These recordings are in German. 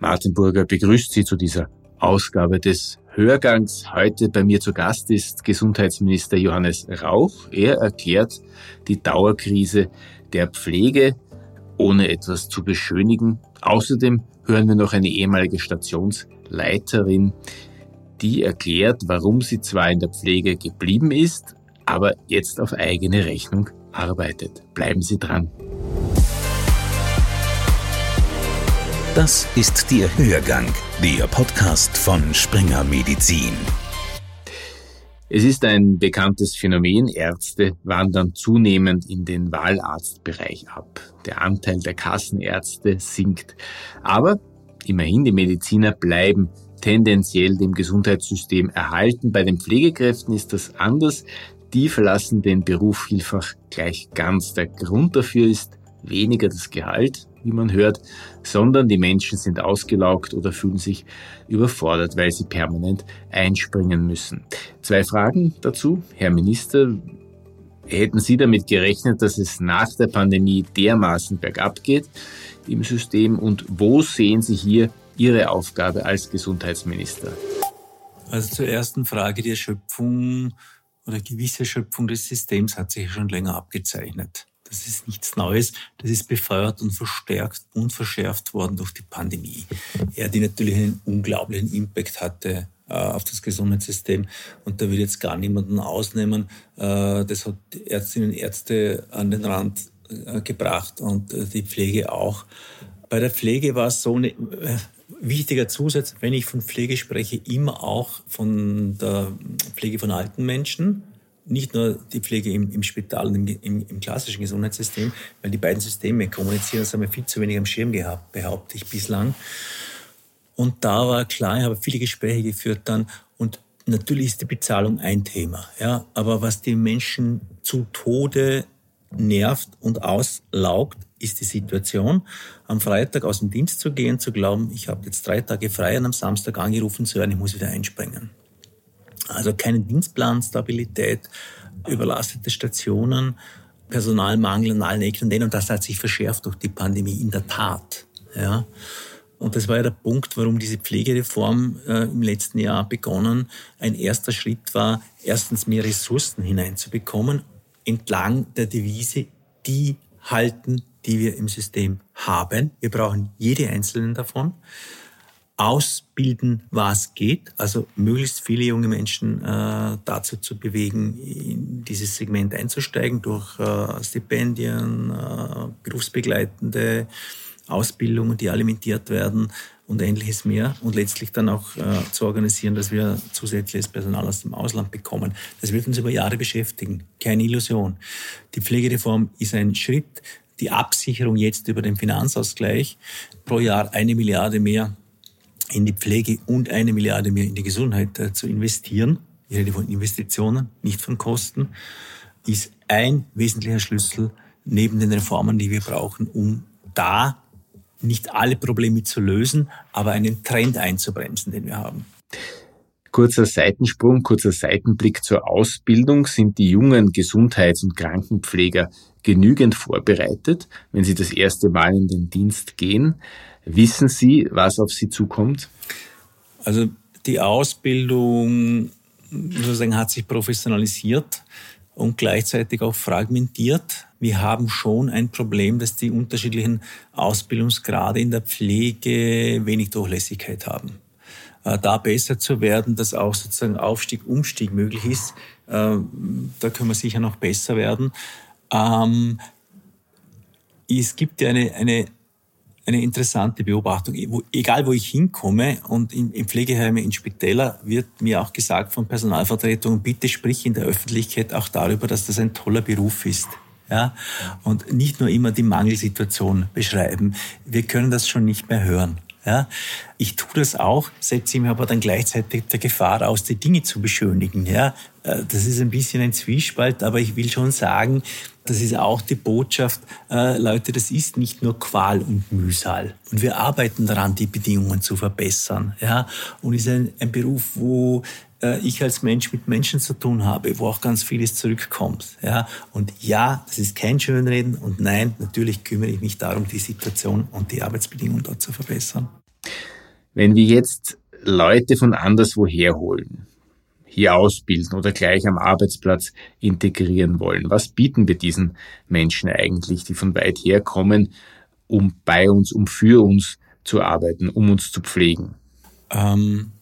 Martin Burger begrüßt Sie zu dieser Ausgabe des Hörgangs. Heute bei mir zu Gast ist Gesundheitsminister Johannes Rauch. Er erklärt die Dauerkrise der Pflege, ohne etwas zu beschönigen. Außerdem hören wir noch eine ehemalige Stationsleiterin, die erklärt, warum sie zwar in der Pflege geblieben ist, aber jetzt auf eigene Rechnung arbeitet. Bleiben Sie dran. Das ist der Hörgang, der Podcast von Springer Medizin. Es ist ein bekanntes Phänomen. Ärzte wandern zunehmend in den Wahlarztbereich ab. Der Anteil der Kassenärzte sinkt. Aber immerhin, die Mediziner bleiben tendenziell dem Gesundheitssystem erhalten. Bei den Pflegekräften ist das anders. Die verlassen den Beruf vielfach gleich ganz. Der Grund dafür ist weniger das Gehalt, wie man hört, sondern die Menschen sind ausgelaugt oder fühlen sich überfordert, weil sie permanent einspringen müssen. Zwei Fragen dazu. Herr Minister, hätten Sie damit gerechnet, dass es nach der Pandemie dermaßen bergab geht im System und wo sehen Sie hier Ihre Aufgabe als Gesundheitsminister? Also zur ersten Frage, die Erschöpfung oder gewisse Erschöpfung des Systems hat sich schon länger abgezeichnet. Das ist nichts Neues. Das ist befeuert und verstärkt und verschärft worden durch die Pandemie. Ja, die natürlich einen unglaublichen Impact hatte äh, auf das Gesundheitssystem. Und da will jetzt gar niemanden ausnehmen. Äh, das hat Ärztinnen und Ärzte an den Rand äh, gebracht und die Pflege auch. Bei der Pflege war es so eine, wichtiger Zusatz, wenn ich von Pflege spreche, immer auch von der Pflege von alten Menschen nicht nur die Pflege im, im Spital und im, im, im, klassischen Gesundheitssystem, weil die beiden Systeme kommunizieren, das haben wir viel zu wenig am Schirm gehabt, behaupte ich bislang. Und da war klar, ich habe viele Gespräche geführt dann und natürlich ist die Bezahlung ein Thema, ja, aber was die Menschen zu Tode nervt und auslaugt, ist die Situation, am Freitag aus dem Dienst zu gehen, zu glauben, ich habe jetzt drei Tage frei und am Samstag angerufen zu werden, ich muss wieder einspringen. Also keine Dienstplanstabilität, überlastete Stationen, Personalmangel an allen Ecken und Enden. Und das hat sich verschärft durch die Pandemie in der Tat. Ja. Und das war ja der Punkt, warum diese Pflegereform äh, im letzten Jahr begonnen. Ein erster Schritt war, erstens mehr Ressourcen hineinzubekommen, entlang der Devise, die halten, die wir im System haben. Wir brauchen jede einzelne davon ausbilden, was geht, also möglichst viele junge Menschen äh, dazu zu bewegen, in dieses Segment einzusteigen durch äh, Stipendien, äh, berufsbegleitende Ausbildungen, die alimentiert werden und ähnliches mehr. Und letztlich dann auch äh, zu organisieren, dass wir zusätzliches Personal aus dem Ausland bekommen. Das wird uns über Jahre beschäftigen, keine Illusion. Die Pflegereform ist ein Schritt, die Absicherung jetzt über den Finanzausgleich. Pro Jahr eine Milliarde mehr in die Pflege und eine Milliarde mehr in die Gesundheit äh, zu investieren, ich rede von Investitionen, nicht von Kosten, ist ein wesentlicher Schlüssel neben den Reformen, die wir brauchen, um da nicht alle Probleme zu lösen, aber einen Trend einzubremsen, den wir haben. Kurzer Seitensprung, kurzer Seitenblick zur Ausbildung. Sind die jungen Gesundheits- und Krankenpfleger genügend vorbereitet, wenn sie das erste Mal in den Dienst gehen? Wissen Sie, was auf Sie zukommt? Also die Ausbildung sozusagen hat sich professionalisiert und gleichzeitig auch fragmentiert. Wir haben schon ein Problem, dass die unterschiedlichen Ausbildungsgrade in der Pflege wenig Durchlässigkeit haben. Äh, da besser zu werden, dass auch sozusagen Aufstieg, Umstieg möglich ist, äh, da können wir sicher noch besser werden. Ähm, es gibt ja eine, eine eine interessante Beobachtung. egal, wo ich hinkomme und in, in in Spitäler, wird mir auch gesagt von Personalvertretungen, bitte sprich in der Öffentlichkeit auch darüber, dass das ein toller Beruf ist. Ja? Und nicht nur immer die Mangelsituation beschreiben. Wir können das schon nicht mehr hören. Ja, ich tue das auch, setze mir aber dann gleichzeitig der Gefahr aus, die Dinge zu beschönigen. Ja, das ist ein bisschen ein Zwiespalt, aber ich will schon sagen, das ist auch die Botschaft, äh, Leute, das ist nicht nur Qual und Mühsal. Und wir arbeiten daran, die Bedingungen zu verbessern. Ja, und es ist ein, ein Beruf, wo äh, ich als Mensch mit Menschen zu tun habe, wo auch ganz vieles zurückkommt. Ja, und ja, das ist kein Schönreden und nein, natürlich kümmere ich mich darum, die Situation und die Arbeitsbedingungen dort zu verbessern. Wenn wir jetzt Leute von anderswoher holen, hier ausbilden oder gleich am Arbeitsplatz integrieren wollen, was bieten wir diesen Menschen eigentlich, die von weit her kommen, um bei uns, um für uns zu arbeiten, um uns zu pflegen? Ähm,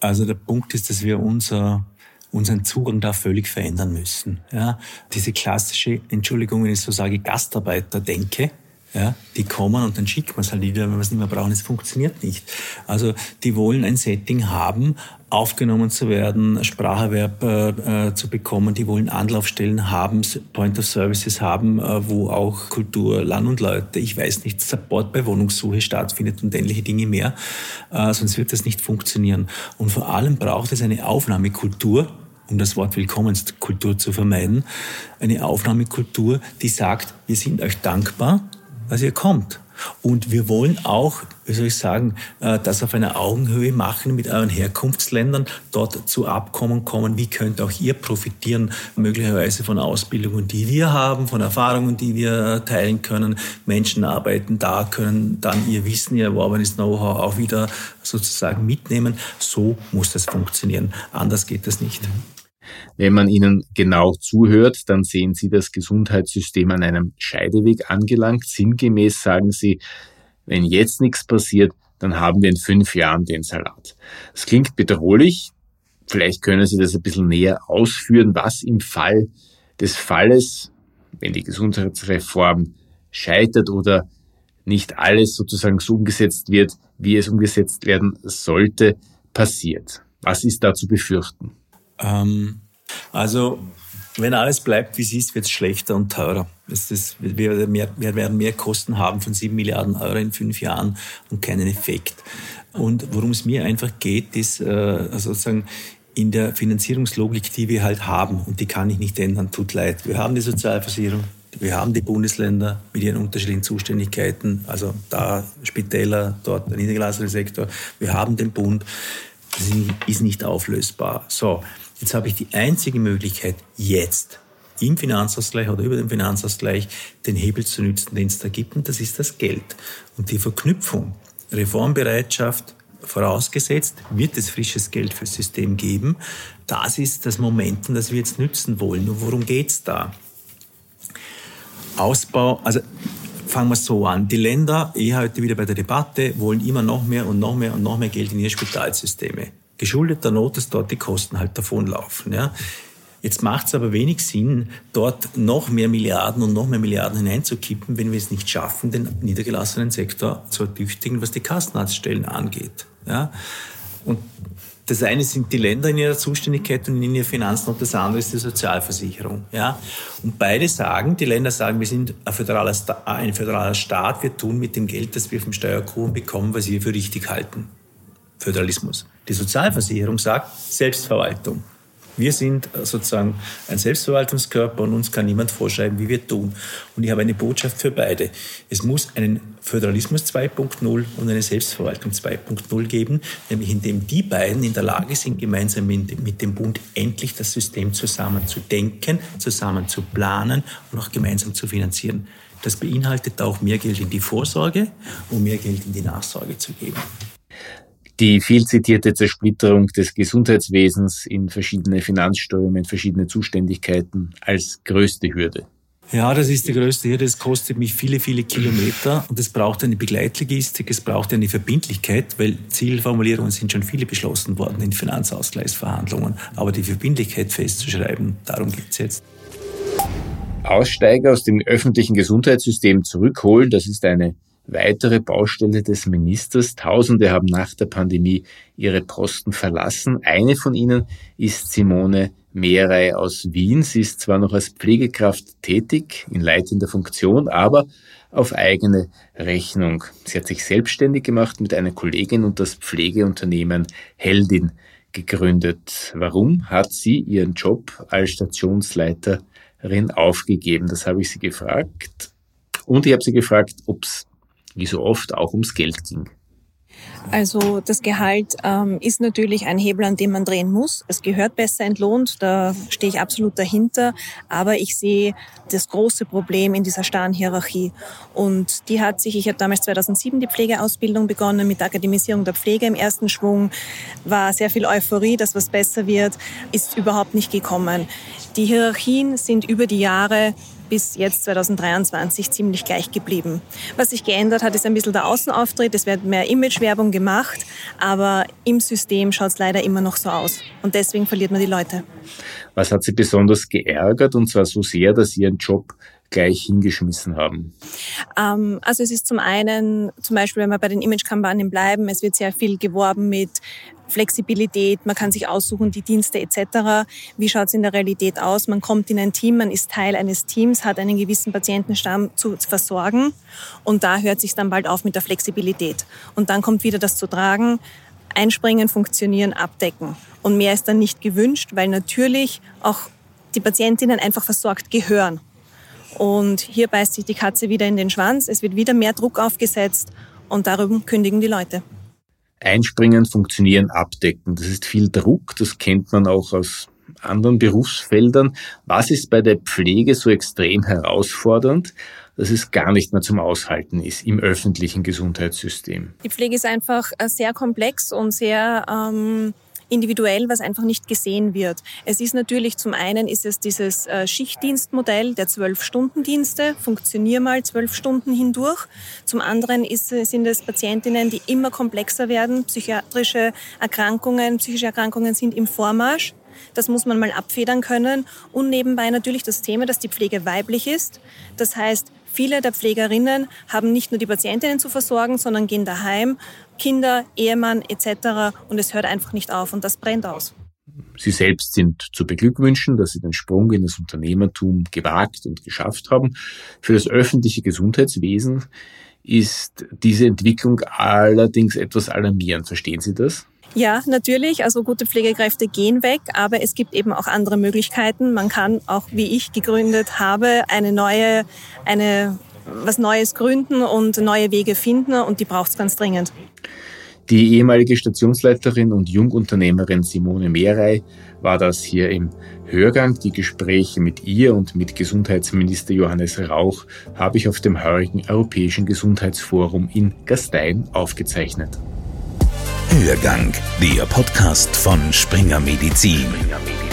also der Punkt ist, dass wir unser unseren Zugang da völlig verändern müssen. Ja, diese klassische, Entschuldigung, wenn ich so sage, Gastarbeiter-Denke, ja, die kommen und dann schickt man es halt wieder, wenn wir es nicht mehr brauchen. Es funktioniert nicht. Also die wollen ein Setting haben, aufgenommen zu werden, Spracherwerb äh, äh, zu bekommen. Die wollen Anlaufstellen haben, Point of Services haben, äh, wo auch Kultur, Land und Leute, ich weiß nicht, Support bei Wohnungssuche stattfindet und ähnliche Dinge mehr. Äh, sonst wird das nicht funktionieren. Und vor allem braucht es eine Aufnahmekultur, um das Wort Willkommenskultur zu vermeiden, eine Aufnahmekultur, die sagt, wir sind euch dankbar, dass ihr kommt. Und wir wollen auch, wie soll ich sagen, äh, das auf einer Augenhöhe machen mit euren Herkunftsländern, dort zu Abkommen kommen. Wie könnt auch ihr profitieren, möglicherweise von Ausbildungen, die wir haben, von Erfahrungen, die wir teilen können. Menschen arbeiten da, können dann ihr Wissen, ihr erworbenes Know-how auch wieder sozusagen mitnehmen. So muss das funktionieren. Anders geht das nicht. Wenn man ihnen genau zuhört, dann sehen sie das Gesundheitssystem an einem Scheideweg angelangt. Sinngemäß sagen sie, wenn jetzt nichts passiert, dann haben wir in fünf Jahren den Salat. Das klingt bedrohlich. Vielleicht können Sie das ein bisschen näher ausführen, was im Fall des Falles, wenn die Gesundheitsreform scheitert oder nicht alles sozusagen so umgesetzt wird, wie es umgesetzt werden sollte, passiert. Was ist da zu befürchten? Ähm, also, wenn alles bleibt, wie es ist, wird es schlechter und teurer. Ist, wir, mehr, wir werden mehr Kosten haben von 7 Milliarden Euro in fünf Jahren und keinen Effekt. Und worum es mir einfach geht, ist äh, also sozusagen in der Finanzierungslogik, die wir halt haben, und die kann ich nicht ändern, tut leid. Wir haben die Sozialversicherung, wir haben die Bundesländer mit ihren unterschiedlichen Zuständigkeiten, also da Spitäler, dort der niedergelassene Sektor. Wir haben den Bund. Das ist nicht auflösbar. So, Jetzt habe ich die einzige Möglichkeit, jetzt im Finanzausgleich oder über den Finanzausgleich den Hebel zu nützen, den es da gibt, und das ist das Geld. Und die Verknüpfung, Reformbereitschaft, vorausgesetzt, wird es frisches Geld fürs System geben. Das ist das Momentum, das wir jetzt nützen wollen. Und worum geht's da? Ausbau, also fangen wir so an. Die Länder, eh heute wieder bei der Debatte, wollen immer noch mehr und noch mehr und noch mehr Geld in ihre Spitalsysteme geschuldet der Not, dass dort die Kosten halt davonlaufen. Ja. Jetzt macht es aber wenig Sinn, dort noch mehr Milliarden und noch mehr Milliarden hineinzukippen, wenn wir es nicht schaffen, den niedergelassenen Sektor zu ertüchtigen, was die Kassenarztstellen angeht. Ja. Und das eine sind die Länder in ihrer Zuständigkeit und in ihren Finanzen und das andere ist die Sozialversicherung. Ja? Und beide sagen, die Länder sagen, wir sind ein föderaler, ein föderaler Staat, wir tun mit dem Geld, das wir vom Steuerkuchen bekommen, was wir für richtig halten. Föderalismus. Die Sozialversicherung sagt Selbstverwaltung. Wir sind sozusagen ein Selbstverwaltungskörper und uns kann niemand vorschreiben, wie wir tun. Und ich habe eine Botschaft für beide. Es muss einen Föderalismus 2.0 und eine Selbstverwaltung 2.0 geben, nämlich indem die beiden in der Lage sind, gemeinsam mit dem Bund endlich das System zusammen zu denken, zusammen zu planen und auch gemeinsam zu finanzieren. Das beinhaltet auch mehr Geld in die Vorsorge und mehr Geld in die Nachsorge zu geben die viel zitierte Zersplitterung des Gesundheitswesens in verschiedene Finanzströme, in verschiedene Zuständigkeiten als größte Hürde. Ja, das ist die größte Hürde. Es kostet mich viele, viele Kilometer und es braucht eine Begleitlogistik, es braucht eine Verbindlichkeit, weil Zielformulierungen sind schon viele beschlossen worden in Finanzausgleichsverhandlungen. Aber die Verbindlichkeit festzuschreiben, darum geht es jetzt. Aussteiger aus dem öffentlichen Gesundheitssystem zurückholen, das ist eine weitere Baustelle des Ministers. Tausende haben nach der Pandemie ihre Posten verlassen. Eine von ihnen ist Simone Mehrey aus Wien. Sie ist zwar noch als Pflegekraft tätig, in leitender Funktion, aber auf eigene Rechnung. Sie hat sich selbstständig gemacht mit einer Kollegin und das Pflegeunternehmen Heldin gegründet. Warum hat sie ihren Job als Stationsleiterin aufgegeben? Das habe ich sie gefragt. Und ich habe sie gefragt, ob es wie so oft auch ums Geld ging. Also das Gehalt ähm, ist natürlich ein Hebel, an dem man drehen muss. Es gehört besser entlohnt, da stehe ich absolut dahinter. Aber ich sehe das große Problem in dieser starren Hierarchie. Und die hat sich, ich habe damals 2007 die Pflegeausbildung begonnen mit der Akademisierung der Pflege im ersten Schwung, war sehr viel Euphorie, dass was besser wird, ist überhaupt nicht gekommen. Die Hierarchien sind über die Jahre bis jetzt 2023 ziemlich gleich geblieben. Was sich geändert hat, ist ein bisschen der Außenauftritt. Es wird mehr Imagewerbung gemacht, aber im System schaut es leider immer noch so aus. Und deswegen verliert man die Leute. Was hat Sie besonders geärgert und zwar so sehr, dass Sie Ihren Job gleich hingeschmissen haben? Ähm, also es ist zum einen, zum Beispiel, wenn wir bei den Image-Kampagnen bleiben, es wird sehr viel geworben mit Flexibilität, man kann sich aussuchen, die Dienste etc. Wie schaut es in der Realität aus? Man kommt in ein Team, man ist Teil eines Teams, hat einen gewissen Patientenstamm zu, versorgen und da hört sich dann bald auf mit der Flexibilität. Und dann kommt wieder das zu tragen, einspringen, funktionieren, abdecken. Und mehr ist dann nicht gewünscht, weil natürlich auch die Patientinnen einfach versorgt gehören. Und hier beißt sich die Katze wieder in den Schwanz, es wird wieder mehr Druck aufgesetzt und darum kündigen die Leute. Einspringen, funktionieren, abdecken. Das ist viel Druck, das kennt man auch aus anderen Berufsfeldern. Was ist bei der Pflege so extrem herausfordernd, dass es gar nicht mehr zum Aushalten ist im öffentlichen Gesundheitssystem? Die Pflege ist einfach äh, sehr komplex und sehr ähm, individuell, was einfach nicht gesehen wird. Es ist natürlich zum einen ist es dieses äh, Schichtdienstmodell der Zwölf-Stunden-Dienste, funktionier mal zwölf Stunden hindurch. Zum anderen ist, sind es Patientinnen, die immer komplexer werden. Psychiatrische Erkrankungen, psychische Erkrankungen sind im Vormarsch. Das muss man mal abfedern können. Und nebenbei natürlich das Thema, dass die Pflege weiblich ist. Das heißt, Viele der Pflegerinnen haben nicht nur die Patientinnen zu versorgen, sondern gehen daheim, Kinder, Ehemann etc. Und es hört einfach nicht auf und das brennt aus. Sie selbst sind zu beglückwünschen, dass Sie den Sprung in das Unternehmertum gewagt und geschafft haben. Für das öffentliche Gesundheitswesen ist diese Entwicklung allerdings etwas alarmierend. Verstehen Sie das? Ja, natürlich. Also gute Pflegekräfte gehen weg, aber es gibt eben auch andere Möglichkeiten. Man kann auch, wie ich gegründet habe, eine neue, eine, was Neues gründen und neue Wege finden und die braucht es ganz dringend. Die ehemalige Stationsleiterin und Jungunternehmerin Simone Mehrey war das hier im Hörgang. Die Gespräche mit ihr und mit Gesundheitsminister Johannes Rauch habe ich auf dem heurigen Europäischen Gesundheitsforum in Gastein aufgezeichnet. Hörgang, der Podcast von Springer Medizin. Springer Medizin.